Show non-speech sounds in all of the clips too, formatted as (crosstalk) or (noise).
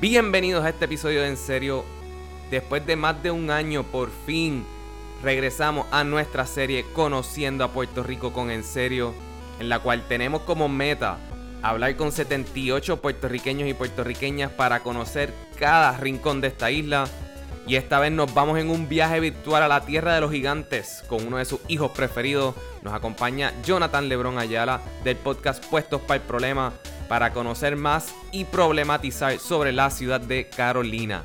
Bienvenidos a este episodio de En Serio. Después de más de un año, por fin regresamos a nuestra serie Conociendo a Puerto Rico con En Serio, en la cual tenemos como meta hablar con 78 puertorriqueños y puertorriqueñas para conocer cada rincón de esta isla. Y esta vez nos vamos en un viaje virtual a la tierra de los gigantes con uno de sus hijos preferidos. Nos acompaña Jonathan Lebron Ayala del podcast Puestos para el Problema para conocer más y problematizar sobre la ciudad de Carolina.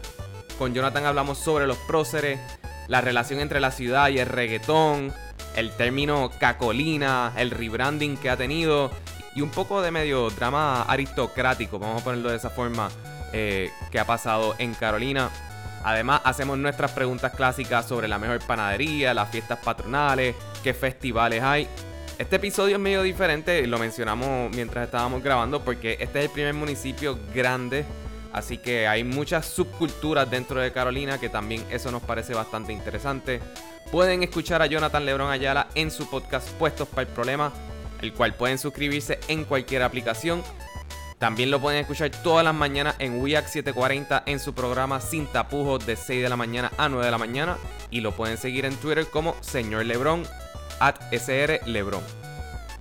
Con Jonathan hablamos sobre los próceres, la relación entre la ciudad y el reggaetón, el término cacolina, el rebranding que ha tenido y un poco de medio drama aristocrático, vamos a ponerlo de esa forma, eh, que ha pasado en Carolina. Además, hacemos nuestras preguntas clásicas sobre la mejor panadería, las fiestas patronales, qué festivales hay. Este episodio es medio diferente, lo mencionamos mientras estábamos grabando, porque este es el primer municipio grande, así que hay muchas subculturas dentro de Carolina, que también eso nos parece bastante interesante. Pueden escuchar a Jonathan Lebron Ayala en su podcast Puestos para el Problema, el cual pueden suscribirse en cualquier aplicación. También lo pueden escuchar todas las mañanas en WIAC 740 en su programa Sin Tapujos de 6 de la mañana a 9 de la mañana. Y lo pueden seguir en Twitter como Señor Lebron, at SR Lebron.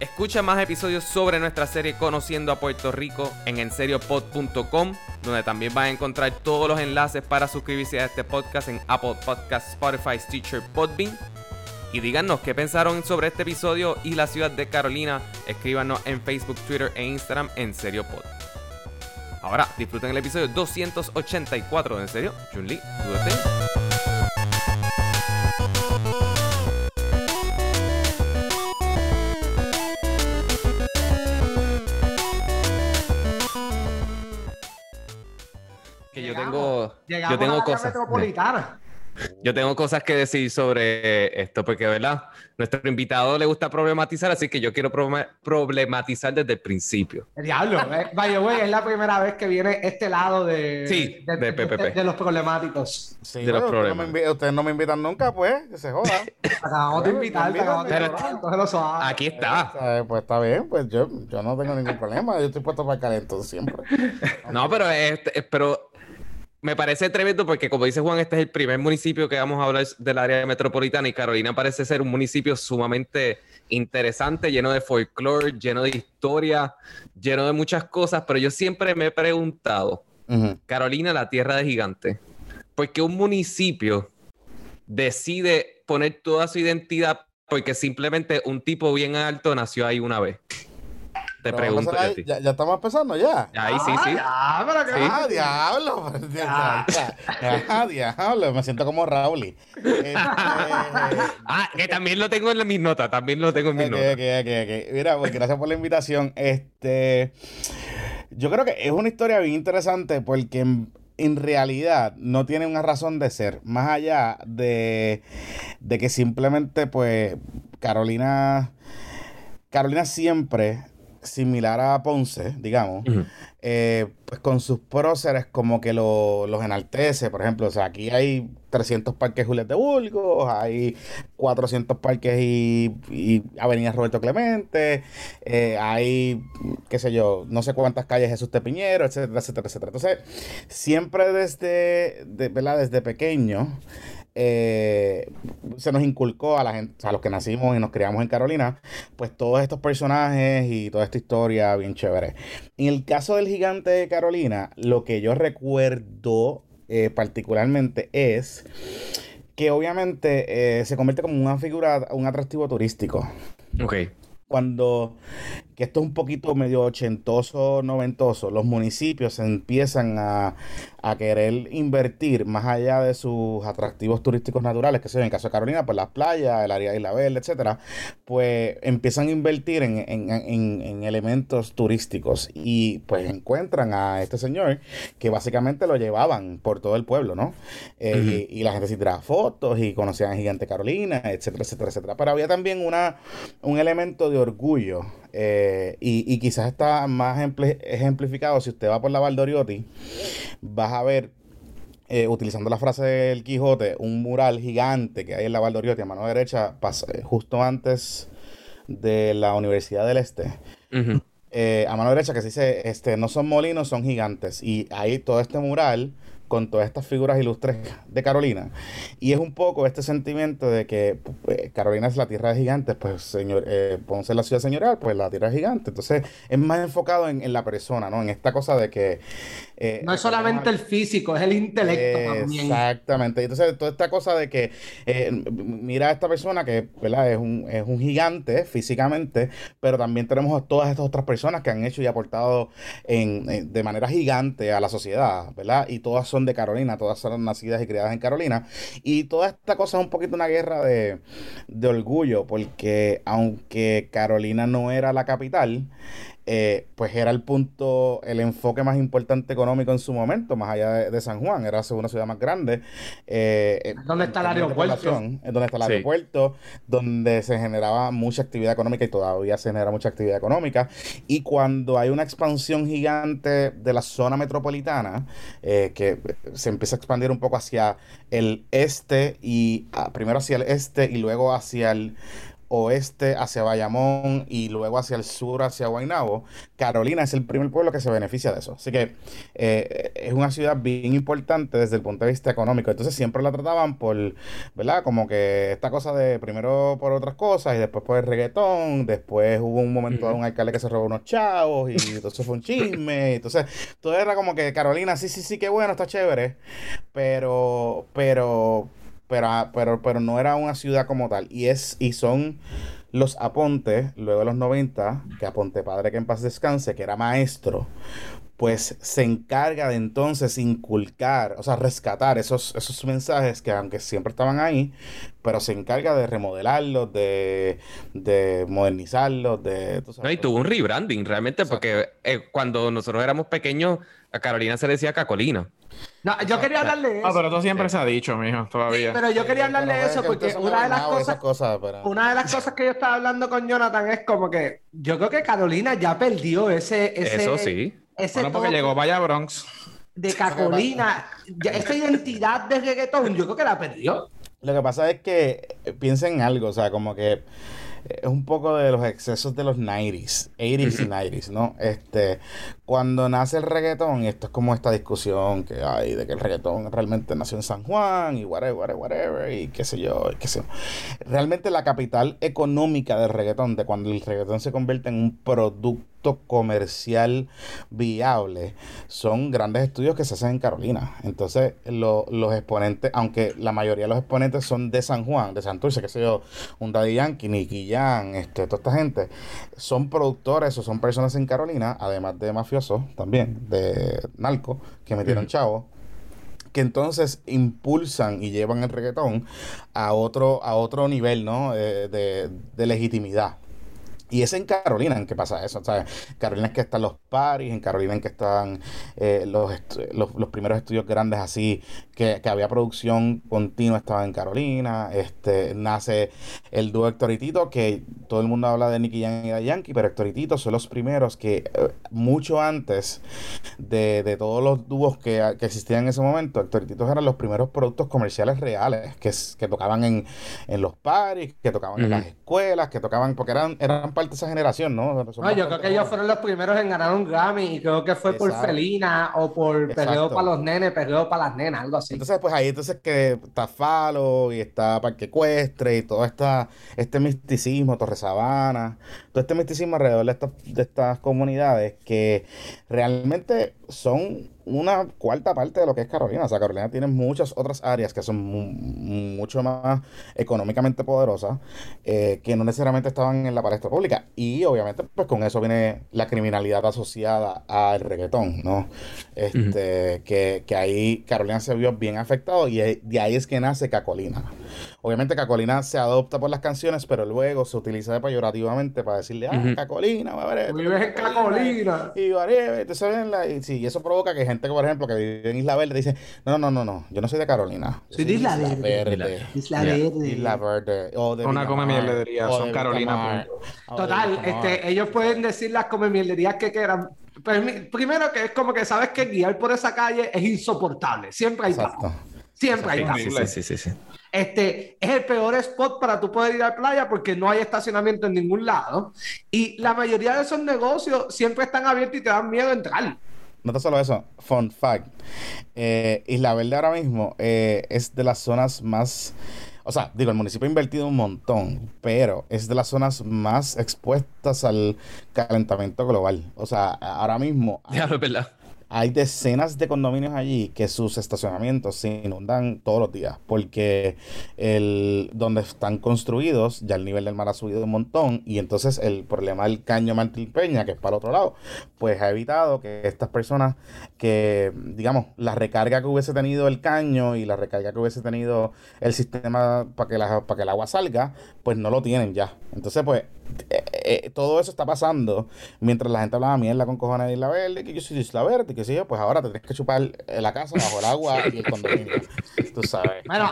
Escucha más episodios sobre nuestra serie Conociendo a Puerto Rico en enseriopod.com, donde también van a encontrar todos los enlaces para suscribirse a este podcast en Apple Podcasts, Spotify, Stitcher, Podbean y díganos qué pensaron sobre este episodio y la ciudad de Carolina. Escríbanos en Facebook, Twitter e Instagram en Serio Pod. Ahora disfruten el episodio 284 de En Serio. Junli, Yo tengo, yo tengo cosas. Yo tengo cosas que decir sobre esto, porque, ¿verdad? Nuestro invitado le gusta problematizar, así que yo quiero problematizar desde el principio. diablo, eh. vaya, güey, es la primera vez que viene este lado de, sí, de, de, los problemáticos. Sí, de los problemas. ustedes no me invitan nunca, pues, que se joda. acabamos de invitar, acabamos de invitar. Aquí está. Pues está bien, pues yo, yo no tengo ningún problema, yo estoy puesto para el calentón siempre. (laughs) no, pero, este, pero me parece tremendo porque, como dice Juan, este es el primer municipio que vamos a hablar del área metropolitana y Carolina parece ser un municipio sumamente interesante, lleno de folclore, lleno de historia, lleno de muchas cosas, pero yo siempre me he preguntado, Carolina, la tierra de gigantes, ¿por qué un municipio decide poner toda su identidad porque simplemente un tipo bien alto nació ahí una vez? Te pregunto. ya, ya, estamos empezando ya. Ahí sí, sí. Ah, pero que... ah diablo. Ah, diablo. Me siento como Raúl. Este, ah, que también lo tengo en mis notas. También lo tengo en mis notas. Okay, okay, okay. Mira, pues gracias por la invitación. Este. Yo creo que es una historia bien interesante porque en, en realidad no tiene una razón de ser. Más allá de, de que simplemente, pues, Carolina. Carolina siempre similar a Ponce, digamos, eh, pues con sus próceres como que lo, los enaltece. Por ejemplo, o sea, aquí hay 300 parques Julián de Burgos, hay 400 parques y, y Avenida Roberto Clemente, eh, hay, qué sé yo, no sé cuántas calles Jesús Tepiñero, etcétera, etcétera, etcétera. Entonces, siempre desde, de, ¿verdad? desde pequeño, eh, se nos inculcó a la gente, a los que nacimos y nos criamos en Carolina, pues todos estos personajes y toda esta historia bien chévere. En el caso del gigante de Carolina, lo que yo recuerdo eh, particularmente es que obviamente eh, se convierte como una figura, un atractivo turístico. Ok cuando, que esto es un poquito medio ochentoso, noventoso, los municipios empiezan a, querer invertir más allá de sus atractivos turísticos naturales, que son en el caso de Carolina, pues las playas, el área de Isla Verde, etcétera, pues empiezan a invertir en, elementos turísticos y pues encuentran a este señor que básicamente lo llevaban por todo el pueblo, ¿no? Eh, y, la gente se tiraba fotos y conocían a Gigante Carolina, etcétera, etcétera, etcétera. Pero había también una, un elemento de orgullo eh, y, quizás está más ejemplificado si usted va por la Valdoriotti, vas a ver eh, utilizando la frase del Quijote, un mural gigante que hay en la Valdoriotti a mano derecha, justo antes de la Universidad del Este. eh, a mano derecha que se dice, este, no son molinos, son gigantes. Y ahí todo este mural con todas estas figuras ilustres de Carolina. Y es un poco este sentimiento de que eh, Carolina es la tierra de gigantes, pues señor, eh, Ponce es la ciudad señorial, pues la tierra de gigantes. Entonces es más enfocado en, en la persona, ¿no? En esta cosa de que... Eh, no es solamente el físico, es el intelecto también. Exactamente. Entonces toda esta cosa de que eh, mira a esta persona que ¿verdad? Es, un, es un gigante físicamente, pero también tenemos a todas estas otras personas que han hecho y aportado en, de manera gigante a la sociedad, ¿verdad? Y todas son de Carolina, todas son nacidas y criadas en Carolina. Y toda esta cosa es un poquito una guerra de, orgullo, porque aunque Carolina no era la capital, eh, pues era el punto, el enfoque más importante económico en su momento, más allá de, San Juan, era una ciudad más grande. Eh, ¿Dónde está el aeropuerto? Donde está el aeropuerto, donde se generaba mucha actividad económica y todavía se genera mucha actividad económica. Y cuando hay una expansión gigante de la zona metropolitana, eh, que se empieza a expandir un poco hacia el este y ah, primero hacia el este y luego hacia el oeste hacia Bayamón y luego hacia el sur hacia Guaynabo, Carolina es el primer pueblo que se beneficia de eso. Así que eh, es una ciudad bien importante desde el punto de vista económico. Entonces siempre la trataban por, ¿verdad? Como que esta cosa de primero por otras cosas y después por el reggaetón. Después hubo un momento de un alcalde que se robó unos chavos y entonces fue un chisme. (coughs) Entonces todo era como que Carolina, sí, sí, sí, qué bueno, está chévere. Pero, pero pero, ah, pero, pero no era una ciudad como tal. Y, es, y son los Aponte, luego de los 90, que Aponte Padre que en paz descanse, que era maestro, pues se encarga de entonces inculcar, o sea, rescatar esos, esos mensajes que aunque siempre estaban ahí, pero se encarga de remodelarlos, de, de modernizarlos, de... No, y tuvo un rebranding realmente, porque eh, cuando nosotros éramos pequeños, a Carolina se le decía Cacolina. No, yo quería hablarle de eso. Ah, pero eso siempre se ha dicho, mijo, todavía. pero yo quería hablarle de eso porque una de las cosas, una de las cosas que yo estaba hablando con Jonathan es como que yo creo que Carolina ya perdió ese, ese eso sí. Ese bueno, porque llegó Vaya Bronx. De Carolina, esa identidad de reggaetón, yo creo que la perdió. Lo que pasa es que eh, piensen en algo, o sea, como que es un poco de los excesos de los 90s, 80s y 90s, ¿no? Este, cuando nace el reggaetón, y esto es como esta discusión que hay de que el reggaetón realmente nació en San Juan y whatever, whatever, whatever, y qué sé yo, y qué sé yo. Realmente la capital económica del reggaetón, de cuando el reggaetón se convierte en un producto comercial viable son grandes estudios que se hacen en Carolina. Entonces, los exponentes, aunque la mayoría de los exponentes son de San Juan, de Santurce, que sé yo, un Daddy Yankee, Nicky Jan, este, toda esta gente, son productores o son personas en Carolina, además de mafiosos también, de narco, que metieron chavos que entonces impulsan y llevan el reggaetón a otro, a otro nivel ¿no? Eh, de, de legitimidad. Y es en Carolina en que pasa eso. ¿sabes? Carolina es que están los paris, en Carolina en que están eh, los, los, primeros estudios grandes así, que, había producción continua, estaban en Carolina. Este, nace el dúo Héctor y Tito, que todo el mundo habla de Nicky Young y de Yankee, pero Héctor y Tito son los primeros que eh, mucho antes de, todos los dúos que, existían en ese momento, Héctor y Tito eran los primeros productos comerciales reales que, que tocaban en, los paris, que tocaban en las escuelas, que tocaban, porque eran, eran de esa generación, ¿no? yo creo que ellos fueron los primeros en ganar un Grammy y creo que fue por Felina o por Perreo para los nenes, Perreo para las nenas, algo así. Entonces, pues ahí entonces que está Falo y está Parque Ecuestre y todo esta, este misticismo, Torre Sabana, todo este misticismo alrededor de de estas comunidades que realmente son una cuarta parte de lo que es Carolina. O sea, Carolina tiene muchas otras áreas que son mucho más económicamente poderosas eh, que no necesariamente estaban en la palestra pública. Y obviamente, pues con eso viene la criminalidad asociada al reggaetón, ¿no? Este, que, que, ahí Carolina se vio bien afectado y de ahí es que nace Cacolina. Obviamente Cacolina se adopta por las canciones, pero luego se utiliza peyorativamente para decirle, ah, Cacolina, va a ver. Vives en Cacolina. Y, y, sí, y eso provoca que gente, por ejemplo, que vive en Isla Verde dice, no, no, no, no, yo no soy de Carolina. Soy de Isla, Verde. Isla Verde. Isla Verde. O de Una come mierdería, son Carolina. Total, este, ellos pueden decir las come mierderías que quieran. primero que es como que sabes que guiar por esa calle es insoportable. Siempre hay Exacto. Siempre hay sí, sí, sí, sí, este, es el peor spot para tú poder ir a la playa porque no hay estacionamiento en ningún lado. Y la mayoría de esos negocios siempre están abiertos y te dan miedo entrar. No solo eso, fun fact. Eh, Isla Verde ahora mismo eh, es de las zonas más o sea, digo, el municipio ha invertido un montón, pero es de las zonas más expuestas al calentamiento global. O sea, ahora mismo. Ya, es verdad hay decenas de condominios allí que sus estacionamientos se inundan todos los días porque el donde están construidos ya el nivel del mar ha subido un montón y entonces el problema del caño Martín Peña que es para el otro lado pues ha evitado que estas personas que digamos la recarga que hubiese tenido el caño y la recarga que hubiese tenido el sistema para que, para que el agua salga pues no lo tienen ya. Entonces pues eh, eh, todo eso está pasando mientras la gente hablaba mierda con cojones de Isla Verde, que yo soy de Isla Verde, que pues ahora te tienes que chupar la casa bajo el agua y el condominio. Tú sabes. Bueno,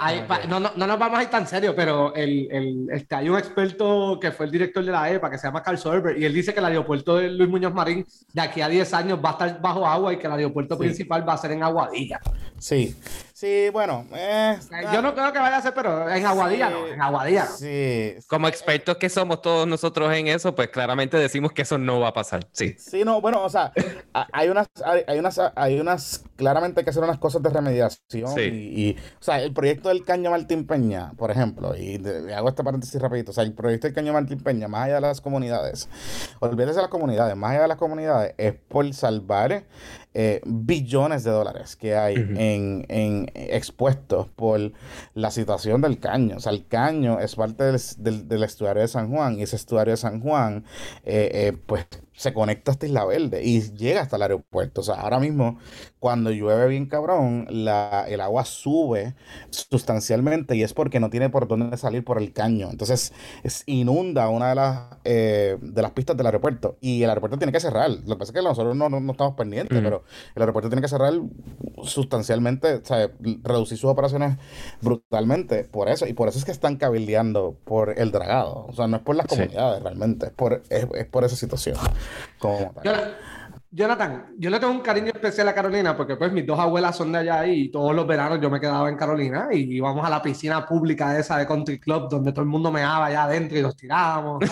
no, no, no, nos vamos a ir tan serio, pero el, el, este, hay un experto que fue el director de la EPA que se llama Carl Sorber y él dice que el aeropuerto de Luis Muñoz Marín de aquí a 10 años va a estar bajo agua y que el aeropuerto principal va a ser en Aguadilla. Sí, sí, bueno. Eh, yo no creo que vaya a ser, pero en Aguadilla no, en Aguadilla. Sí. Como expertos que somos todos nosotros en eso, pues claramente decimos que eso no va a pasar. Sí. Sí, no, bueno, o sea, hay unas, hay, unas, hay unas, claramente hay que hacer unas cosas de remediación. Y, o sea, el proyecto del Caño Martín Peña, por ejemplo, y hago este paréntesis rapidito, o sea, el proyecto del Caño Martín Peña, más allá de las comunidades, olvídese de las comunidades, más allá de las comunidades, es por salvar eh, billones de dólares que hay en, en, expuestos por la situación del caño. O sea, el caño es parte del, del, estuario de San Juan y ese estuario de San Juan, eh, eh, pues se conecta hasta Isla Verde y llega hasta el aeropuerto. O sea, ahora mismo, cuando llueve bien cabrón, la, el agua sube sustancialmente y es porque no tiene por dónde salir por el caño. Entonces, es, inunda una de las, eh, de las pistas del aeropuerto y el aeropuerto tiene que cerrar. Lo que pasa es que nosotros no, no, estamos pendientes, pero el aeropuerto tiene que cerrar sustancialmente, o sea, reducir sus operaciones brutalmente por eso. Y por eso es que están cabildeando por el dragado. O sea, no es por las comunidades realmente, es por, es por esa situación. Como Jonathan, yo le tengo un cariño especial a Carolina porque pues mis dos abuelas son de allá y todos los veranos yo me quedaba en Carolina y íbamos a la piscina pública esa de Country Club donde todo el mundo me daba allá adentro y los tirábamos. (laughs)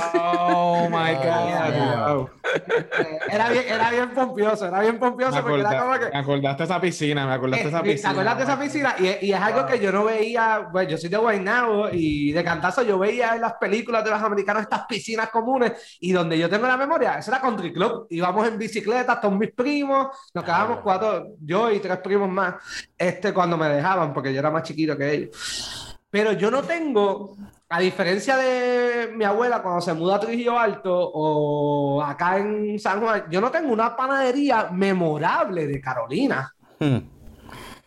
Oh my God. Eh, era bien, era bien pompioso, era bien pompioso porque era como que. Me acordaste esa piscina, me acordaste esa piscina. Me acordaste esa piscina y, y, es algo que yo no veía, pues yo soy de Guaynabo y de cantazo yo veía en las películas de los americanos estas piscinas comunes y donde yo tengo la memoria, esa era Country Club, íbamos en bicicleta con mis primos, nos quedábamos cuatro, yo y tres primos más, este, cuando me dejaban, porque yo era más chiquito que ellos. Pero yo no tengo, a diferencia de mi abuela cuando se muda a Trujillo Alto o acá en San Juan, yo no tengo una panadería memorable de Carolina. Hmm.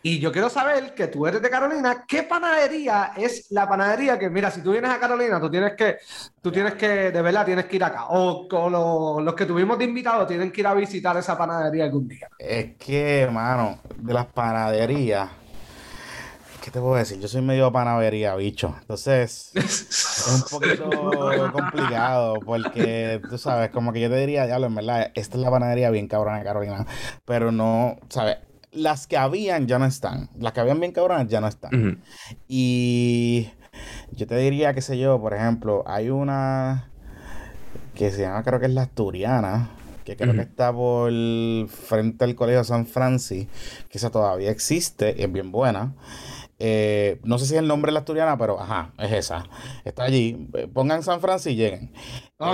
Y yo quiero saber que tú eres de Carolina, ¿qué panadería es la panadería que, mira, si tú vienes a Carolina, tú tienes que, tú tienes que, de verdad, tienes que ir acá? O, con los que tuvimos de invitados tienen que ir a visitar esa panadería algún día. Es que, mano, de las panaderías, ¿qué te puedo decir? Yo soy medio panadería, bicho. Entonces, es un poquito (laughs) complicado porque, tú sabes, como que yo te diría, diablo, en verdad, esta es la panadería bien cabrona de Carolina. Pero no, ¿sabes? Las que habían ya no están. Las que habían bien cabronas ya no están. Y yo te diría, qué sé yo, por ejemplo, hay una que se llama, creo que es la Asturiana, que creo que está por frente al Colegio San Francis, que esa todavía existe y es bien buena. Eh, no sé si es el nombre de la asturiana, pero ajá, es esa. Está allí. Pongan San Francisco y lleguen.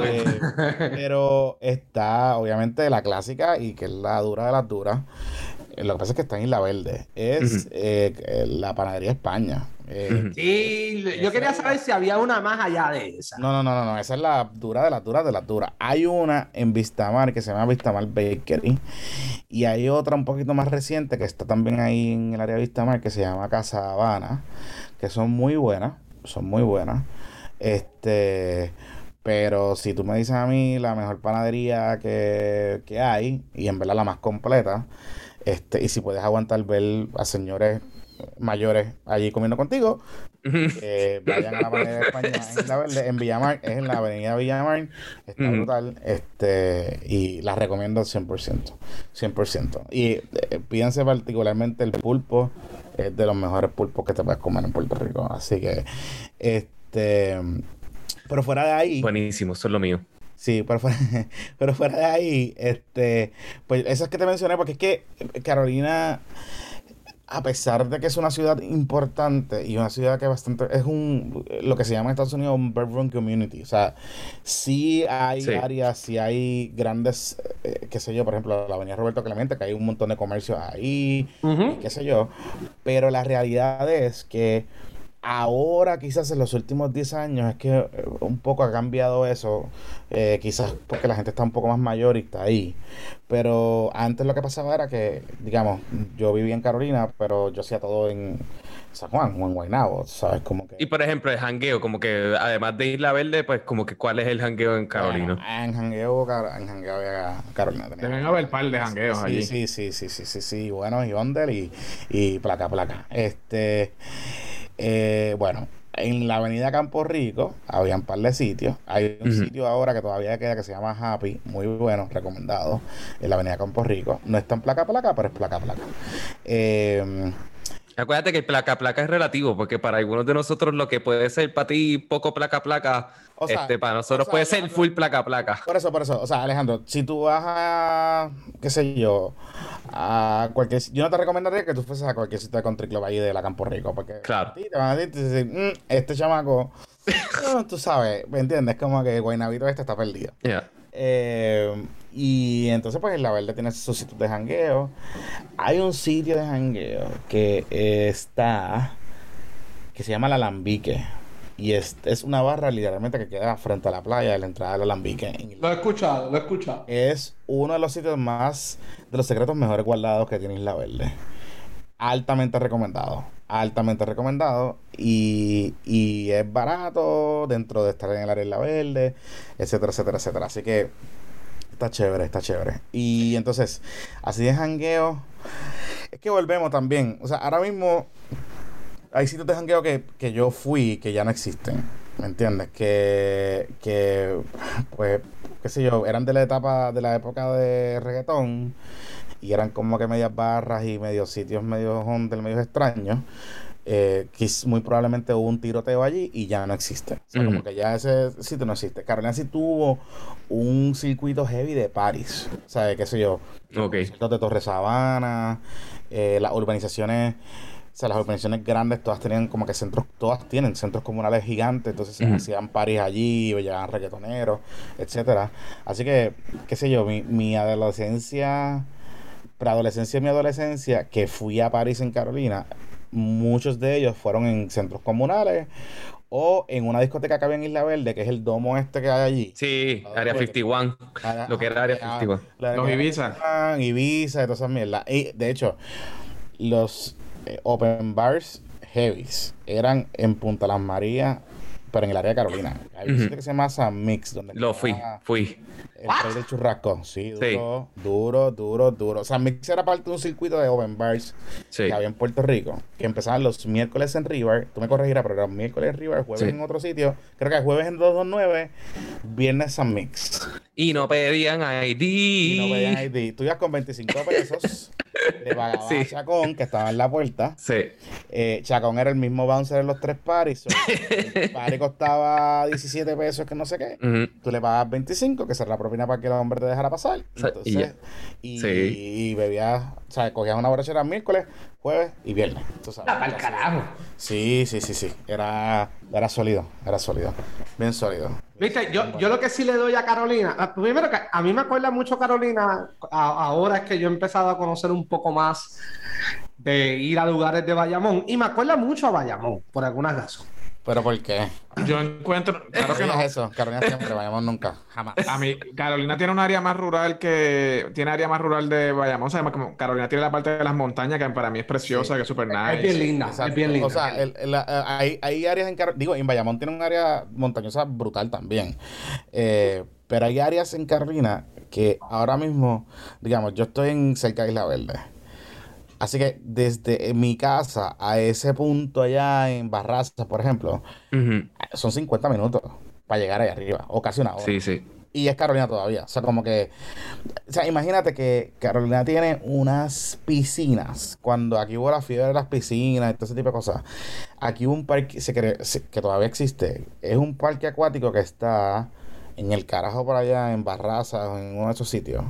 Eh, (laughs) pero está, obviamente, la clásica y que es la dura de las duras. Eh, lo que pasa es que está en Isla Verde. Es eh, la panadería España. Eh, sí, yo quería saber si había una más allá de esa. No, no, no, no, esa es la dura de las duras de las duras. Hay una en Vistamar que se llama Vistamar Bakery y hay otra un poquito más reciente que está también ahí en el área de Vistamar que se llama Casa Habana, que son muy buenas, son muy buenas. Este, pero si tú me dices a mí la mejor panadería que, que hay y en verdad la más completa, este, y si puedes aguantar ver a señores mayores allí comiendo contigo, eh, vayan a la Avenida de España en Verde, (laughs) en Villamar, es en la Avenida Villamar, está brutal, este, y la recomiendo 100%, 100%. Y eh, pídense particularmente el pulpo, es de los mejores pulpos que te puedes comer en Puerto Rico. Así que, este, pero fuera de ahí. Buenísimo, eso es lo mío. Sí, pero fuera, (laughs) pero fuera de ahí, este, pues esas que te mencioné, porque es que Carolina, a pesar de que es una ciudad importante y una ciudad que bastante es un lo que se llama en Estados Unidos un bedroom community, o sea, sí hay áreas, sí hay grandes, eh, qué sé yo, por ejemplo, la Avenida Roberto Clemente, que hay un montón de comercios ahí, qué sé yo, pero la realidad es que Ahora, quizás en los últimos 10 años, es que eh, un poco ha cambiado eso. Eh, quizás porque la gente está un poco más mayor y está ahí. Pero antes lo que pasaba era que, digamos, yo vivía en Carolina, pero yo hacía todo en San Juan o en Guaynabo, ¿sabes? Como que... Y por ejemplo, el jangueo, como que además de Isla Verde, pues como que ¿cuál es el jangueo en Carolina? en jangueo, en jangueo había Carolina. Deben haber un par de jangueos allí. Sí, sí, sí, sí, sí, sí, bueno, y Onder y, y placa, placa. Este... Eh, bueno, en la avenida Campo Rico había un par de sitios. Hay un sitio ahora que todavía queda que se llama Happy, muy bueno, recomendado, en la avenida Campo Rico. No está en placa placa, pero es placa placa. Eh, Acuérdate que placa placa es relativo, porque para algunos de nosotros lo que puede ser para ti poco placa placa, este, para nosotros puede ser full placa placa. Por eso, por eso. O sea, Alejandro, si tú vas a, qué sé yo, a cualquier... Yo no te recomendaría que tú fueses a cualquier sitio de country club ahí de la Campo Rico, porque claro. te van a decir, mm, este chamaco, (laughs) tú sabes, ¿me entiendes? Como que Guaynabito este está perdido. Yeah. Eh, y entonces, pues, La Verde tiene sus sitios de jangueo. Hay un sitio de jangueo que está, que se llama La Alambique. Y es, es una barra literalmente que queda frente a la playa de la entrada del Alambique. Lo he escuchado, lo he escuchado. Es uno de los sitios más, de los secretos mejores guardados que tiene Isla Verde. Altamente recomendado. Altamente recomendado. Y, y es barato dentro de estar en el área de la verde, etcétera, etcétera, etcétera. Así que Está chévere, está chévere. Y entonces, así de jangueo. Es que volvemos también. O sea, ahora mismo hay sitios de jangueo que, que yo fui que ya no existen. ¿Me entiendes? Que, que, pues, qué sé yo, eran de la etapa, de la época de reggaetón. Y eran como que medias barras y medios sitios medios del medios extraños eh, que muy probablemente hubo un tiroteo allí y ya no existe. O sea, como que ya ese sitio no existe. Carolina sí tuvo un circuito heavy de París. O sea, qué sé yo. Ok. de Torre Sabana, eh, las urbanizaciones. O sea, las urbanizaciones grandes todas tenían como que centros, todas tienen centros comunales gigantes, entonces se hacían paris allí, llegaban reggaetoneros, etcétera. Así que, qué sé yo, mi, mi adolescencia, preadolescencia y mi adolescencia, que fui a París en Carolina, muchos de ellos fueron en centros comunales o en una discoteca que había en Isla Verde, que es el domo este que hay allí. Sí, Área 51. lo que era Área 51. los Ibiza. Ibiza y todas esas mierdas. Y de hecho, los eh, open bars heavies eran en Punta Las Marías, pero en el área de Carolina. Hay un sitio que se llama San Mix. Donde Lo fui, fui. El rey del churrasco. Sí, duro, duro, duro, duro. San Mix era parte de un circuito de open bars que había en Puerto Rico, que empezaban los miércoles en River. Tú me corregirás, pero era miércoles en River, jueves en otro sitio. Creo que jueves en 229, viernes San Mix. Y no pedían ID. Y no pedían ID. Tú ibas con 25 pesos. le pagaba a Chacón, que estaba en la puerta. Sí. Eh, Chacón era el mismo bouncer en los tres paris. el pari costaba 17 pesos, que no sé qué. Tú le pagas 25, que será la propina para que el hombre te dejara pasar. Entonces, y, y, bebías, o sea, cogías una borrachera miércoles, jueves y viernes. Tú sabes. ¡Al carajo! Sí, sí, sí, sí. Era, era sólido, era sólido. Bien sólido. Viste, yo, yo lo que sí le doy a Carolina, ah, primero que a mí me acuerda mucho Carolina, ahora es que yo he empezado a conocer un poco más de ir a lugares de Bayamón, y me acuerda mucho a Bayamón, por alguna razón. ¿Pero por qué? Yo encuentro. Claro que (laughs) no. es eso. Carolina siempre, vayamos nunca. Jamás. A mí, Carolina tiene un área más rural que. Tiene área más rural de Bayamón. O sea, como Carolina tiene la parte de las montañas que para mí es preciosa, que es súper nice. Es bien linda. Es bien linda. O sea, hay, hay, áreas en Carolina. Digo, en Bayamón tiene un área montañosa brutal también. Eh, pero hay áreas en Carolina que ahora mismo, digamos, yo estoy en cerca de Isla Verde. Así que desde mi casa a ese punto allá en Barraza, por ejemplo, son 50 minutos para llegar ahí arriba, o casi una hora. Sí, sí. Y es Carolina todavía. O sea, como que. O sea, imagínate que Carolina tiene unas piscinas. Cuando aquí hubo la fiebre de las piscinas y todo ese tipo de cosas. Aquí hubo un parque se cree, que todavía existe. Es un parque acuático que está en el carajo por allá, en Barraza o en uno de esos sitios.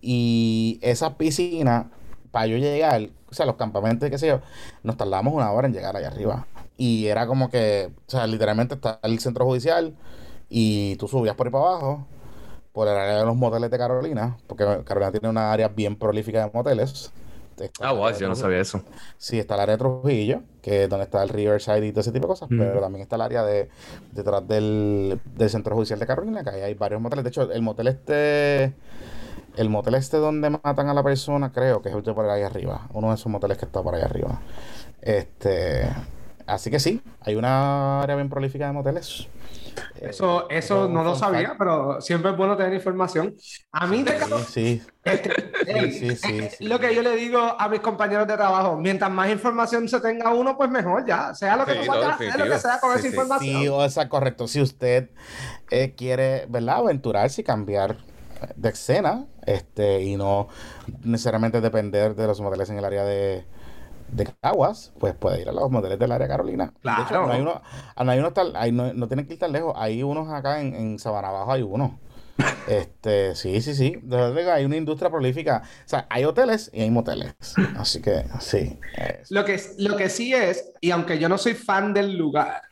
Y esa piscina, para yo llegar, o sea, los campamentos, qué sé yo, nos tardamos una hora en llegar allá arriba. Y era como que, o sea, literalmente está el centro judicial y tú subías por ahí para abajo, por el área de los moteles de Carolina, porque Carolina tiene una área bien prolífica de moteles. ah, guay, yo no sabía eso. Sí, está el área de Trujillo, que es donde está el Riverside y todo ese tipo de cosas, pero también está el área de detrás del, del centro judicial de Carolina, que ahí hay varios moteles. De hecho, el motel este el motel este donde matan a la persona, creo que es el por ahí arriba. Uno de esos moteles que está por ahí arriba. Este. Así que sí, hay una área bien prolífica de moteles. Eso, eh, eso no lo sabía, pero siempre es bueno tener información. A mí de sí, este, sí. sí, sí, Lo que yo le digo a mis compañeros de trabajo, mientras más información se tenga uno, pues mejor ya. Sea lo que lo que sea con esa información. Sí, o sea, correcto. Si usted eh, quiere, ¿verdad? Aventurarse y cambiar de escena este y no necesariamente depender de los modelos en el área de, de Caguas, pues puede ir a los modelos del área Carolina. Claro. De hecho, no hay uno, no, hay uno no, no, tienen que ir tan lejos. Hay unos acá en, en Sabana Abajo, hay uno. (laughs) Este, sí, sí, sí. De verdad hay una industria prolífica. O sea, hay hoteles y hay moteles. Así que, sí. Lo que, lo que sí es, y aunque yo no soy fan del lugar,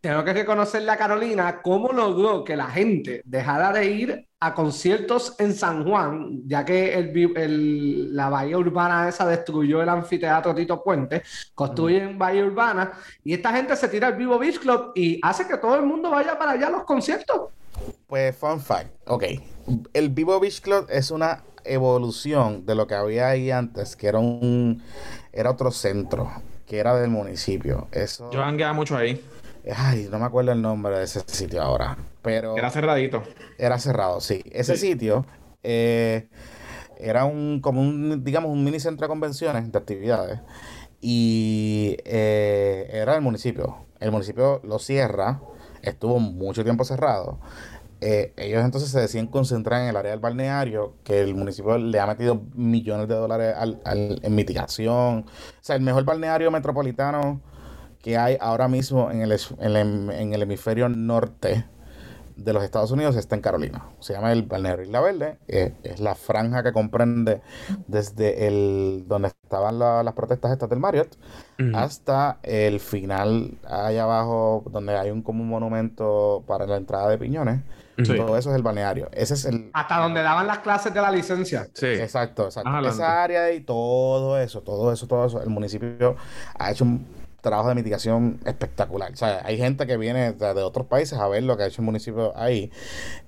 tengo que reconocerle a Carolina cómo logró que la gente dejara de ir a conciertos en San Juan, ya que el, la bahía urbana esa destruyó el anfiteatro Tito Puente, construyen bahía urbana y esta gente se tira al Vivo Beach Club y hace que todo el mundo vaya para allá a los conciertos. Pues, fun fact, ok. El Vivo Beach Club es una evolución de lo que había ahí antes, que era un era otro centro, que era del municipio. Eso... Yo hangueaba mucho ahí. Ay, no me acuerdo el nombre de ese sitio ahora. Pero. Era cerradito. Era cerrado, sí. Ese sitio eh, era un, como un, digamos, un mini centro de convenciones, de actividades. Y eh, era el municipio. El municipio lo cierra. Estuvo mucho tiempo cerrado. Eh, ellos entonces se deciden concentrar en el área del balneario, que el municipio le ha metido millones de dólares al, en mitigación. O sea, el mejor balneario metropolitano que hay ahora mismo en el, en el, hemisferio norte de los Estados Unidos está en Carolina. Se llama el Balneario Isla Verde. Eh, es la franja que comprende desde el donde estaban las protestas estas del Marriott hasta el final allá abajo donde hay un como un monumento para la entrada de Piñones. Todo eso es el balneario. Ese es el hasta donde daban las clases de la licencia. Sí. Exacto, exacto. Esa área y todo eso, todo eso, todo eso. El municipio ha hecho un trabajo de mitigación espectacular. O sea, hay gente que viene de, otros países a ver lo que ha hecho el municipio ahí.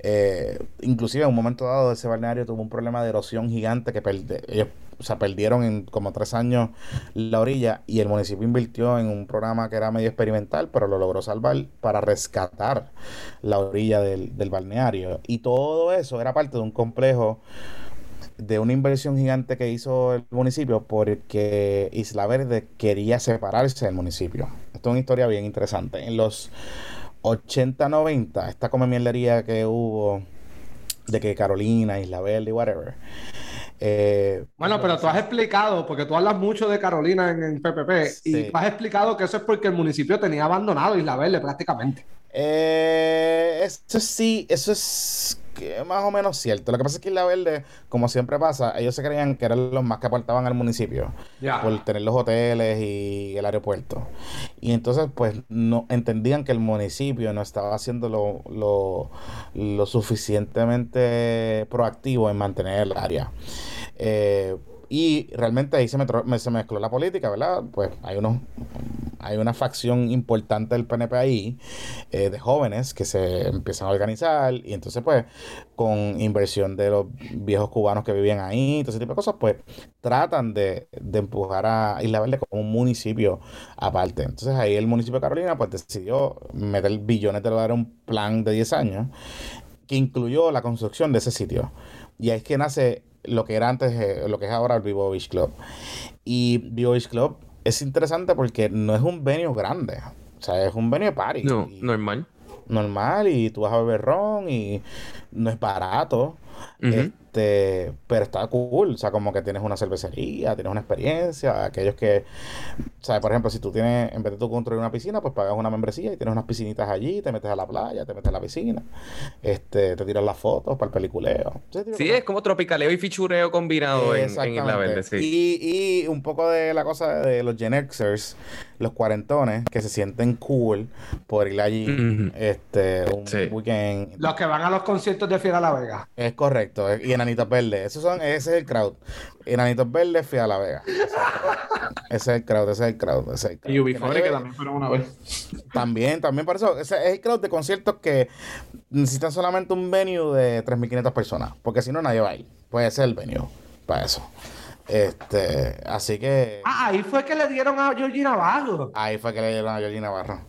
Eh, inclusive en un momento dado ese balneario tuvo un problema de erosión gigante que ellos o sea, perdieron en como tres años la orilla y el municipio invirtió en un programa que era medio experimental, pero lo logró salvar para rescatar la orilla del, del balneario. Y todo eso era parte de un complejo de una inversión gigante que hizo el municipio porque Isla Verde quería separarse del municipio. Esto es una historia bien interesante. En los 80, 90, esta comemierdería que hubo de que Carolina, Isla Verde y whatever. Eh, bueno, pero tú has explicado, porque tú hablas mucho de Carolina en, PPP, y tú has explicado que eso es porque el municipio tenía abandonado Isla Verde prácticamente. Eh, eso sí, eso es más o menos cierto. Lo que pasa es que Isla Verde, como siempre pasa, ellos se creían que eran los más que aportaban al municipio por tener los hoteles y el aeropuerto. Y entonces, pues, no entendían que el municipio no estaba haciendo lo, lo, lo suficientemente proactivo en mantener el área. Eh, y realmente ahí se, me, se mezcló la política, ¿verdad? Pues hay unos hay una facción importante del PNP ahí eh, de jóvenes que se empiezan a organizar y entonces pues con inversión de los viejos cubanos que vivían ahí, todo ese tipo de cosas, pues tratan de, empujar a Isla Verde como un municipio aparte. Entonces ahí el municipio de Carolina pues decidió meter billones de dólares en un plan de 10 años que incluyó la construcción de ese sitio. Y ahí es que nace lo que era antes, eh, lo que es ahora el Vivo Beach Club. Y Vivo Beach Club es interesante porque no es un venue grande. O sea, es un venue party. No, normal. normal y tú vas a beber ron y no es barato. Este, pero está cool, o sea, como que tienes una cervecería, tienes una experiencia, aquellos que, o sea, por ejemplo, si tú tienes, en vez de tú construir una piscina, pues pagas una membresía y tienes unas piscinitas allí, te metes a la playa, te metes a la piscina, este, te tiras las fotos para el peliculeo. Sí, es como tropicaleo y fichureo combinado en, en Isla Exactamente. Verde, sí. Y, y un poco de la cosa de los Gen Xers, los cuarentones, que se sienten cool por ir allí este, un Sí. weekend. Los que van a los conciertos de Fiera La Vega. Es correcto. Y Enanitos Verdes. Esos son, ese es el crowd. Enanitos Verdes, fui a La Vega. Ese es el crowd. Ese es el crowd, ese es el crowd. Y nadie que también fueron una vez. También, también por eso. Ese es el crowd de conciertos que necesitan solamente un venue de 3.500 personas. Porque si no, nadie va a ir. Ese es el venue para eso. Este, así que Ah, ahí fue que le dieron a Georgina Navarro. ahí fue que le dieron a Georgina Navarro.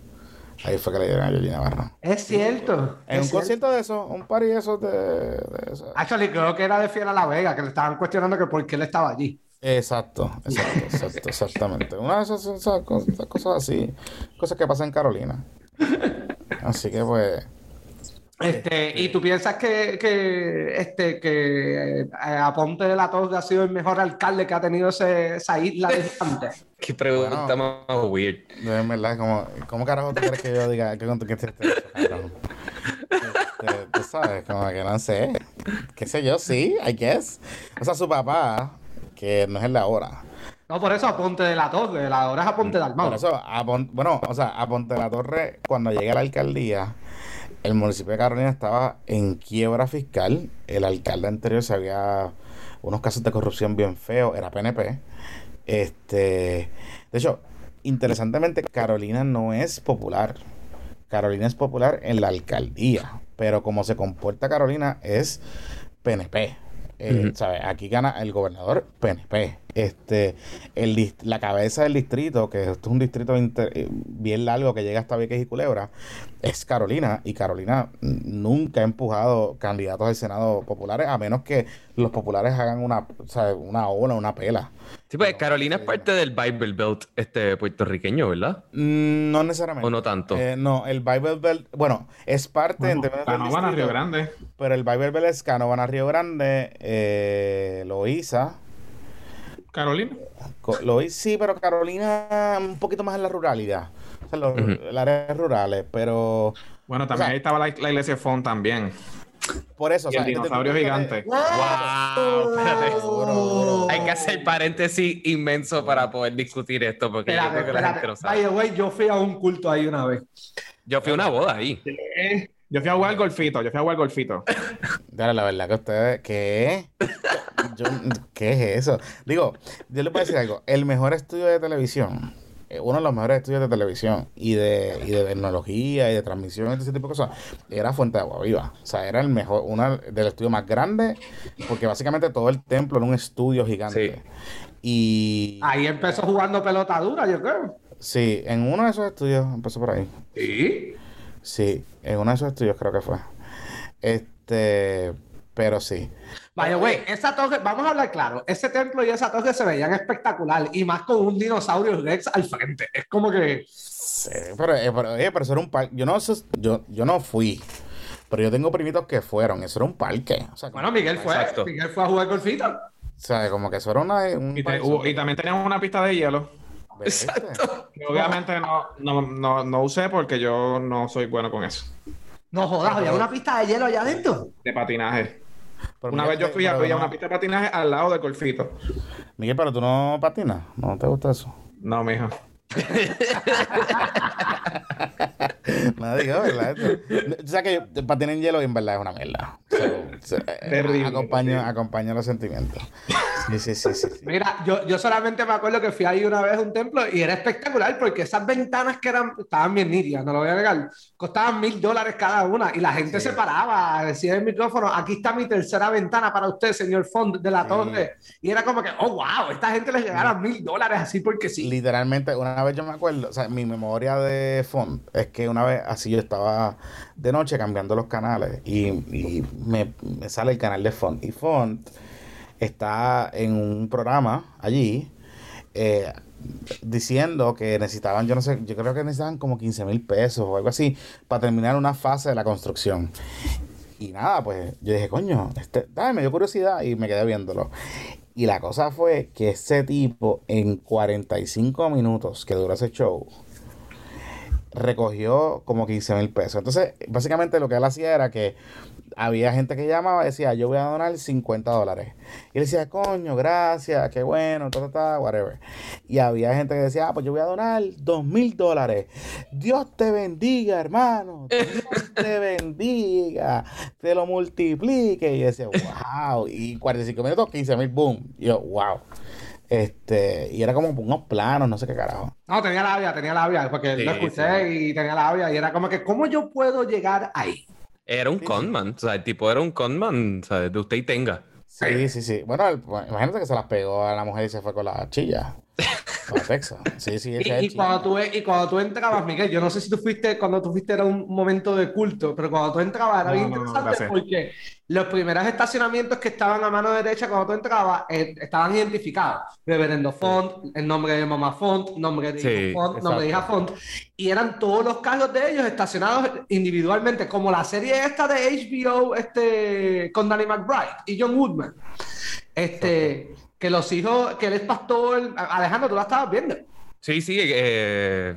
Ahí fue que le dieron a Georgina Navarro. Es cierto. En es un cierto. concierto de eso, un par de esos de, de eso. Actually, creo que era de Fiera La Vega, que le estaban cuestionando que por qué él estaba allí. Exacto, exacto, (laughs) exacto, exactamente. Una de esas, esas cosas, esas cosas así, cosas que pasan en Carolina. Así que pues, Este, y tú piensas que, que, este, que eh, Aponte de la Torre ha sido el mejor alcalde que ha tenido ese- esa isla de gigantes. (laughs) Qué pregunta más weird. de verdad, como, ¿cómo carajo tú quieres que yo diga que con que cabrón? Este, tú sabes, como que no sé. Qué sé yo, sí, I guess. O sea, su papá, que no es el de ahora. No, por eso Aponte de la Torre, la ahora es Aponte de Por Almagro. eso, a Pon- bueno, o sea, a Ponte la Torre, cuando llegué a la alcaldía, el municipio de Carolina estaba en quiebra fiscal. El alcalde anterior se había unos casos de corrupción bien feos, era PNP. Este, de hecho, interesantemente, Carolina no es popular. Carolina es popular en la alcaldía, pero como se comporta Carolina es PNP. Eh, Ujú. ¿sabe? Aquí gana el gobernador PNP. Este, el, la cabeza del distrito, que esto es un distrito inter- eh, bien largo que llega hasta Vieques y Culebra, es Carolina. Y Carolina nunca ha empujado candidatos al Senado populares, a menos que los populares hagan una, ¿sabe? una ola, una pela. Sí, pues Carolina es parte del Bible Belt este, puertorriqueño, ¿verdad? Mm, No necesariamente. ¿O no tanto? Eh, no, el Bible Belt, bueno, es parte en Bueno, términos del Canóvana, distrito, Río Grande. Pero el Bible Belt es Canóvana, Río Grande, eh, Loíza. Carolina. Loíza, sí, pero Carolina un poquito más en la ruralidad. O sea, los, las áreas rurales, pero Bueno, también O sea, ahí estaba la, la iglesia de Font también. Por eso. Y el dinosaurio gigante. ¡Wow! Espérate. Duro, duro. Hay que hacer paréntesis inmenso para poder discutir esto, porque yo Espérate, creo que la gente espérate. By sabe. the way, yo fui a un culto ahí una vez. Yo fui a una boda ahí. Yo fui a jugar golfito, yo fui a jugar golfito. Dale, la verdad que ustedes, ¿qué? Yo- ¿Qué es eso? Digo, yo les voy a decir algo. El mejor estudio de televisión, uno de los mejores estudios de televisión y de, y de tecnología y de transmisión y todo ese tipo de cosas, era Fuente de Agua Viva. O sea, era el mejor, uno del estudio más grande, porque básicamente todo el templo era un estudio gigante. Y Ahí empezó jugando pelota dura, yo creo. sí, en uno de esos estudios empezó por ahí. Sí. Sí, en uno de esos estudios creo que fue. Este, pero sí. Vaya, güey, esa torre, vamos a hablar claro, ese templo y esa torre se veían espectacular y más con un dinosaurio Rex al frente. Es como que, Sí, pero, eh, pero, oye, pero eso era un parque. Yo no, yo, yo no fui, pero yo tengo primitos que fueron. Eso era un parque. O sea, bueno, Miguel fue, Exacto. Miguel fue a jugar golfito. o sea, como que eso era una, un Y, te- parque- hubo- y también tenían una pista de hielo. ¿Viste? Que obviamente no, no, no, no usé porque yo no soy bueno con eso. No jodas, había una pista de hielo allá adentro. De patinaje. Pero Una Miguel, vez yo fui a no- una pista de patinaje al lado del golfito. Miguel, pero tú no patinas. ¿No te gusta eso? No, mijo. (laughs) (laughs) No digo, ¿verdad? O sea (laughs) que patinar en hielo en verdad es una mierda. So, so, eh, Terrible, Acompaño, terrible. acompaño los sentimientos. Sí, sí, sí, sí. sí. Mira, yo, yo solamente me acuerdo que fui ahí una vez a un templo y era espectacular porque esas ventanas que eran, estaban bien nítidas, no lo voy a negar, costaban mil dólares cada una y la gente Sí. se paraba, decía en el micrófono, aquí está mi tercera ventana para usted, señor Fond de la Sí. Torre. Y era como que, oh, wow, esta gente les regalan mil dólares así porque sí. Literalmente, una vez yo me acuerdo, o sea, mi memoria de font es que una vez así yo estaba de noche cambiando los canales y, me, sale el canal de font. Y font está en un programa allí eh, diciendo que necesitaban, yo no sé, yo creo que necesitaban como 15 mil pesos o algo así para terminar una fase de la construcción. Y nada, pues yo dije, coño, este, dame, me dio curiosidad y me quedé viéndolo. Y la cosa fue que ese tipo en 45 minutos que duró ese show, recogió como 15 mil pesos. Entonces, básicamente lo que él hacía era que había gente que llamaba y decía, yo voy a donar 50 dólares. Y él decía, coño, gracias, qué bueno, ta, ta, whatever. Y había gente que decía, ah, pues yo voy a donar 2 mil dólares. Dios te bendiga, hermano. Dios te (laughs) bendiga. Te lo multiplique. Y yo decía, wow. Y 45 minutos, 15 mil, boom. Y yo, wow. Este, y era como unos planos, no sé qué carajo. No, tenía labia, tenía labia, porque Sí, lo escuché y tenía labia, y era como que, ¿cómo yo puedo llegar ahí? Era un Sí, conman, o sea, el tipo era un conman, o sea, de usted y tenga. Sí, sí, sí. Bueno, el- bueno, imagínate que se las pegó a la mujer y se fue con la chilla. (laughs) Para Texas. Sí, sí, Y, y cuando tú, y cuando tú entrabas, Miguel, yo no sé si tú fuiste, cuando tú fuiste era un momento de culto, pero cuando tú entrabas era No, bien no, no, interesante gracias. porque los primeros estacionamientos que estaban a mano derecha cuando tú entrabas eh, estaban identificados. Reverendo Font, el nombre de mamá Font, nombre de Sí, hijo Font, nombre de hija exacto. Font, y eran todos los carros de ellos estacionados individualmente, como la serie esta de HBO este, con Danny McBride y John Woodman. Este, que los hijos, que él es pastor, Alejandro, tú la estabas viendo. Sí, sí, eh,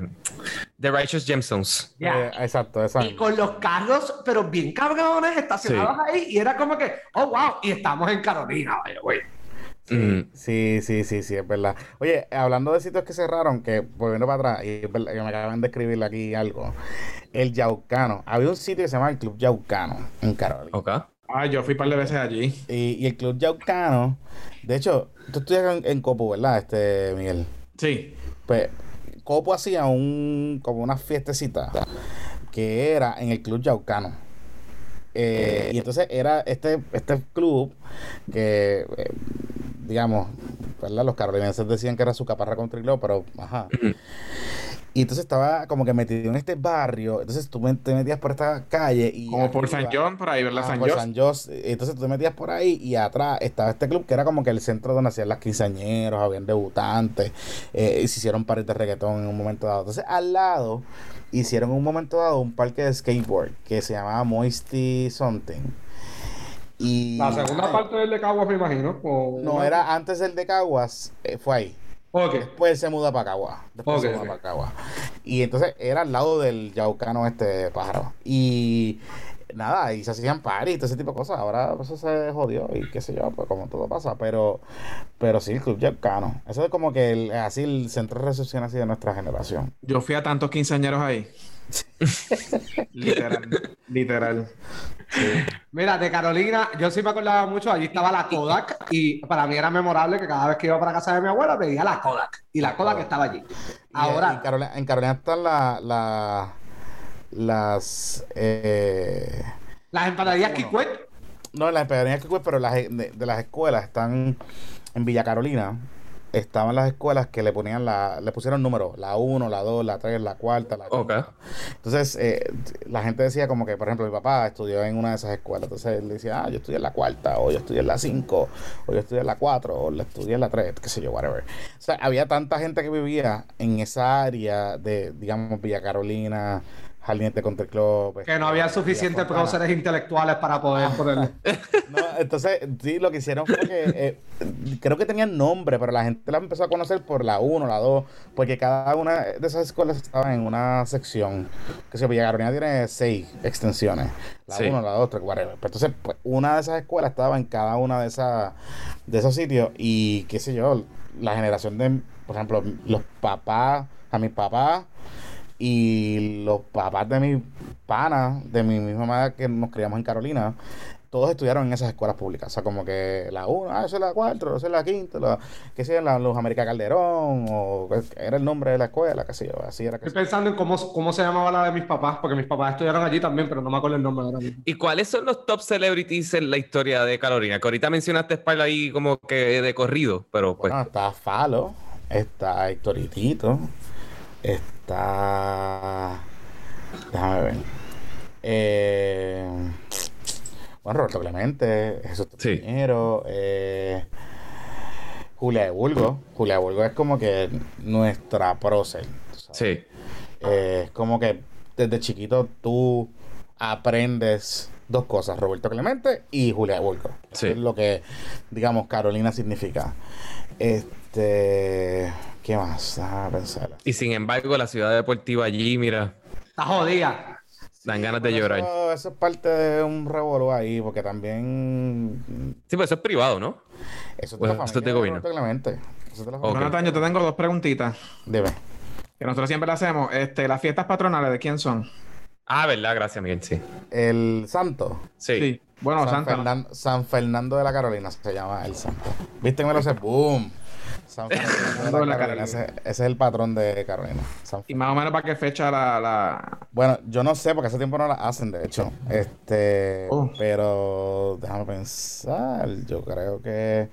The Righteous Gemstones. Ya. Eh, exacto, exacto. Y con los carros, pero bien cabrones, estacionados ahí, y era como que, oh, wow, y estamos en Carolina, vaya, güey. Mm, Sí, sí, sí, sí, es verdad. Oye, hablando de sitios que cerraron, que volviendo para atrás, y es verdad que me acaban de escribir aquí algo. El Yaucano. Había un sitio que se llama el Club Yaucano en Carolina. ok. Ah, yo fui un par de veces allí. Y, y el Club Yaucano, de hecho, tú estudias en, en Copo, ¿verdad, este Miguel? Sí. Pues Copo hacía un como una fiestecita que era en el Club Yaucano. Eh, y entonces era este, este club que, eh, digamos, ¿verdad? los carolinenses decían que era su caparra contra el pero ajá. (clears throat) Y entonces estaba como que metido en este barrio. Entonces tú te metías por esta calle y. Como por San John, por ahí, ¿verdad? Ah, San por. San Jos. Entonces tú te metías por ahí y atrás estaba este club que era como que el centro donde hacían las quinceañeros, habían debutantes, eh, y se hicieron pares de reggaetón en un momento dado. Entonces al lado hicieron en un momento dado un parque de skateboard que se llamaba Moisty Something. Y La segunda parte del de Caguas, me imagino. o- no era antes del de Caguas, eh, fue ahí. Ok. Después se muda para Caguas. Después se Ok, muda ok. para Caguas. Y entonces era al lado del yaucano este pájaro. Y nada, y se hacían parties y todo ese tipo de cosas. Ahora eso se jodió y qué sé yo, pues como todo pasa. Pero, pero sí, el club yaucano. Eso es como que el, así el centro de recepción así de nuestra generación. Yo fui a tantos quinceañeros ahí. Literal. Literal. Mira, de Carolina, yo sí me acordaba mucho, allí estaba la Kodak, y para mí era memorable que cada vez que iba para casa de mi abuela veía la Kodak, y la Kodak estaba allí. Y, Ahora, Carolina- en Carolina están la, la- las... Eh, las empanadillas Uno. Kikwet, No, las pedanías que pero las de, de las escuelas están en Villa Carolina. Estaban las escuelas que le ponían la, le pusieron números, la 1, la 2, la 3, la cuarta, la Ok. quinta. Entonces, eh, la gente decía como que, por ejemplo, mi papá estudió en una de esas escuelas. Entonces él decía, ah, yo estudié en la cuarta, o yo estudié en la 5, o yo estudié en la 4, o la estudié en la 3, qué sé yo, whatever. O sea, había tanta gente que vivía en esa área de, digamos, Villa Carolina, Jardines de Country Club. que no había este, suficientes próceres intelectuales para poder ponerle. (laughs) No, entonces, sí, lo que hicieron fue que eh, creo que tenían nombre, pero la gente la empezó a conocer por la 1, la 2, porque cada una de esas escuelas estaba en una sección. Que se Villa Carolina tiene seis extensiones: la Sí. 1, la 2, 3, whatever. Pero entonces, pues, una de esas escuelas estaba en cada una de, esas de esos sitios, y qué sé yo, la generación de, por ejemplo, los papás, a mis papás y los papás de mis panas, de mi misma madre que nos criamos en Carolina, todos estudiaron en esas escuelas públicas. O sea, como que la 1, ah, esa es la 4, esa es la quinta, la, qué sé yo, la Luz América Calderón, o era el nombre de la escuela, qué sé yo, así era que Estoy pensando en cómo, cómo se llamaba la de mis papás, porque mis papás estudiaron allí también, pero no me acuerdo el nombre ahora mismo. ¿Y cuáles son los top celebrities en la historia de Carolina? Que ahorita mencionaste Spyle ahí como que de corrido, pero pues. Bueno, está Falo, está Hectoritito, está. Déjame ver. Eh, bueno, Roberto Clemente, Jesús Sí. Piñero, eh, Julia de Bulgo. Julia de Bulgo es como que nuestra prócer. Sí. Eh, es como que desde chiquito tú aprendes dos cosas, Roberto Clemente y Julia de Bulgo. Sí. Es lo que, digamos, Carolina significa. Este, ¿qué más? Déjame pensar. Y sin embargo, la ciudad deportiva allí, mira, Está jodida. dan ganas de Pero llorar. Eso, eso es parte de un revolú ahí, porque también Sí, pues eso es privado, ¿no? eso es de Bueno, la eso es de gobierno. Eso es de la Ok. familia. Jonathan, yo te tengo dos preguntitas. Dime. Que nosotros siempre le hacemos. Este, las fiestas patronales, ¿de quién son? Ah, ¿verdad? Gracias, Miguel, sí. El santo. Sí. Bueno, San, Santa. ¿no? Fernan- San Fernando de la Carolina se llama el santo. ¿Viste que me lo sé? ¡Boom! San Fernando (laughs) de la Carolina. Ese, ese es el patrón de Carolina. San Y más o menos para qué fecha la, la... Bueno, yo no sé porque hace tiempo no la hacen, de hecho. Este, Oh. pero déjame pensar. Yo creo que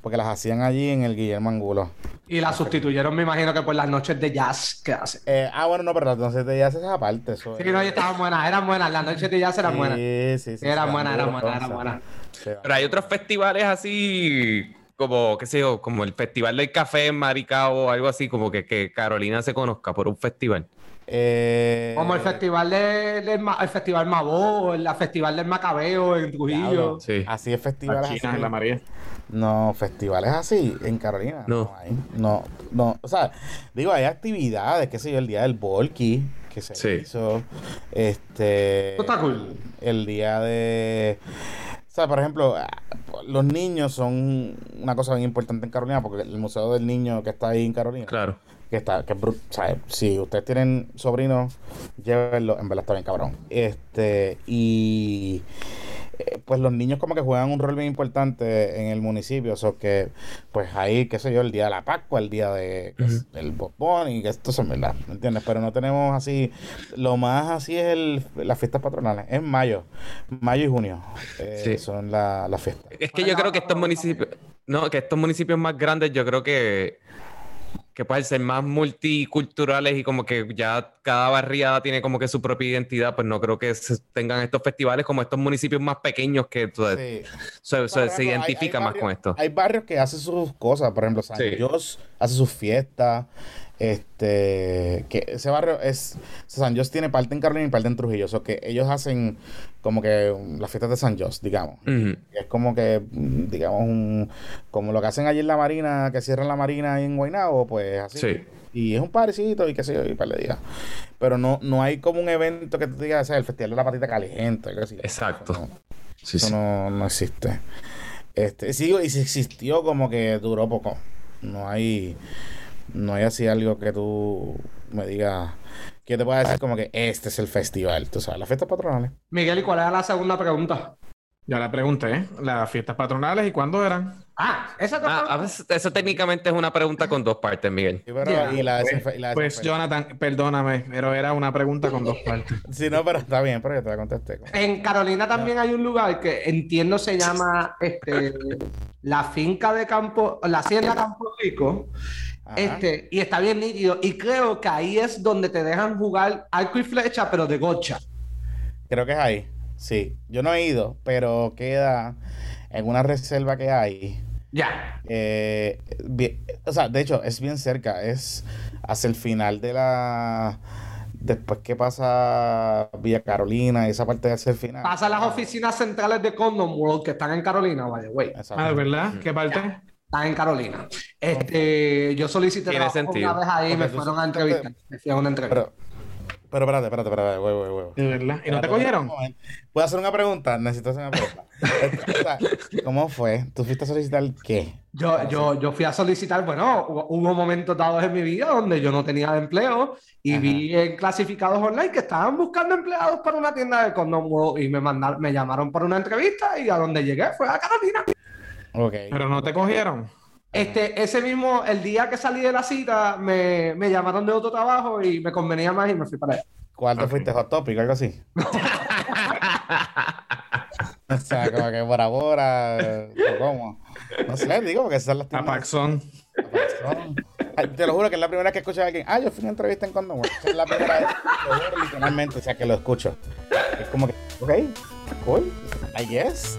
porque las hacían allí en el Guillermo Angulo. Y la sustituyeron, me imagino que por las noches de jazz que hace. Eh, ah, bueno, no, pero entonces ya haces esa parte. Eso Sí, es- no, y estaban buenas, eran buenas. Las noches de jazz eran Sí, buenas. Sí, sí, Sí, eran buenas, eran buenas, eran buenas. Pero hay otros festivales así, como, qué sé yo, como el Festival del Café en Maricao o algo así, como que, que Carolina se conozca por un festival. Eh, Como el festival de- del el festival Mabó, el festival del Macabeo en Trujillo. Sí. Así es festivales Las chinas así. en la María. No, festivales así en Carolina. No. No. hay. No, no. O sea, digo, hay actividades, qué sé yo, el día del Volky que se Sí. hizo. Este. Cool. El día de. O sea, por ejemplo, ah, los niños son una cosa bien importante en Carolina porque el Museo del Niño que está ahí en Carolina, Claro. que está, que o sea, si ustedes tienen sobrinos, llévenlo, en verdad está bien cabrón. Este, y pues los niños como que juegan un rol bien importante en el municipio, o sea que pues ahí, qué sé yo, el día de la Pascua, el día de es el Bobón y que esto son verdad, ¿me entiendes? Pero no tenemos así, lo más así es el, las fiestas patronales, es mayo, mayo y junio, eh, Sí. son la- las fiestas. Es que yo creo que estos municipios, no, que estos municipios más grandes, yo creo que, que pueden ser más multiculturales y como que ya cada barriada tiene como que su propia identidad, pues no creo que se tengan estos festivales como estos municipios más pequeños que Sí. se, hay- hay más con esto. Hay barrios que hacen sus cosas, por ejemplo, San Sí. Hace sus fiestas. Este, que ese barrio es. San Jos tiene parte en Carolina y parte en Trujillo. O sea, que ellos hacen como que las fiestas de San Jos, digamos. Es como que, digamos, un, como lo que hacen allí en la Marina, que cierran la Marina ahí en Guaynabo, pues así. Sí. Y es un parecito y qué sé yo, y par de días. Pero no, no hay como un evento que te diga, o sea, el Festival de la Patita Caliente. Exacto. Eso no. Sí, Eso sí. no, no existe. Este, sí, y si existió, como que duró poco. No hay, no hay así algo que tú me digas, que te pueda decir como que este es el festival, tú sabes, las fiestas patronales. Miguel, ¿y cuál era la segunda pregunta? Ya le pregunté, ¿eh? Las fiestas patronales y cuándo eran. Ah, esa te Ah, a veces- eso técnicamente es una pregunta con dos partes, Miguel. Sí, pero- Ya. y la Pues, y la pues, Jonathan, perdóname, pero era una pregunta con dos partes. (laughs) Sí, no, pero está bien, pero yo te la contesté. En Carolina también hay un lugar que entiendo se llama este, la finca de Campo, la hacienda Campo Rico. Ajá. Este, y está bien nítido. Y creo que ahí es donde te dejan jugar arco y flecha, pero de gocha. Creo que es ahí, sí. Yo no he ido, pero queda en una reserva que hay. Ya. Eh, o sea, de hecho, es bien cerca. Es hacia el final de la. Después que pasa Villa Carolina y esa parte hacia el final. Pasa a las oficinas centrales de Condom World que están en Carolina, vaya, güey. Ah, ¿verdad? ¿Qué parte? Están en Carolina. Este, yo solicité Tiene trabajo sentido. una vez ahí y me fueron a entrevistar. Me fui a una entrevista. Pero, pero espérate, espérate, espérate, huevo, huevo, huevo. ¿De verdad? ¿Y no te cogieron? ¿Puedo hacer una pregunta? Necesito hacer una pregunta. (laughs) Este, o sea, ¿Cómo fue? ¿Tú fuiste a solicitar qué? Yo, yo, yo fui a solicitar, bueno, hubo, momentos dados en mi vida donde yo no tenía empleo y Ajá. vi en clasificados online que estaban buscando empleados para una tienda de Condom World y me mandaron, me llamaron para una entrevista y a donde llegué fue a Carolina. Pero no te cogieron. Este, ese mismo, el día que salí de la cita, me, me llamaron de otro trabajo y me convenía más y me fui para allá. ¿Cuál te fuiste? ¿Hot Topic? ¿Algo así? (laughs) o sea, como que Bora, o ¿cómo? No sé, digo, porque esas son las A. Paxson. Te lo juro que es la primera vez que escucho a alguien. Ah, yo fui a una entrevista en Condom. Es la primera vez lo juro literalmente, o sea, que lo escucho. Es como que, ok, cool, I guess.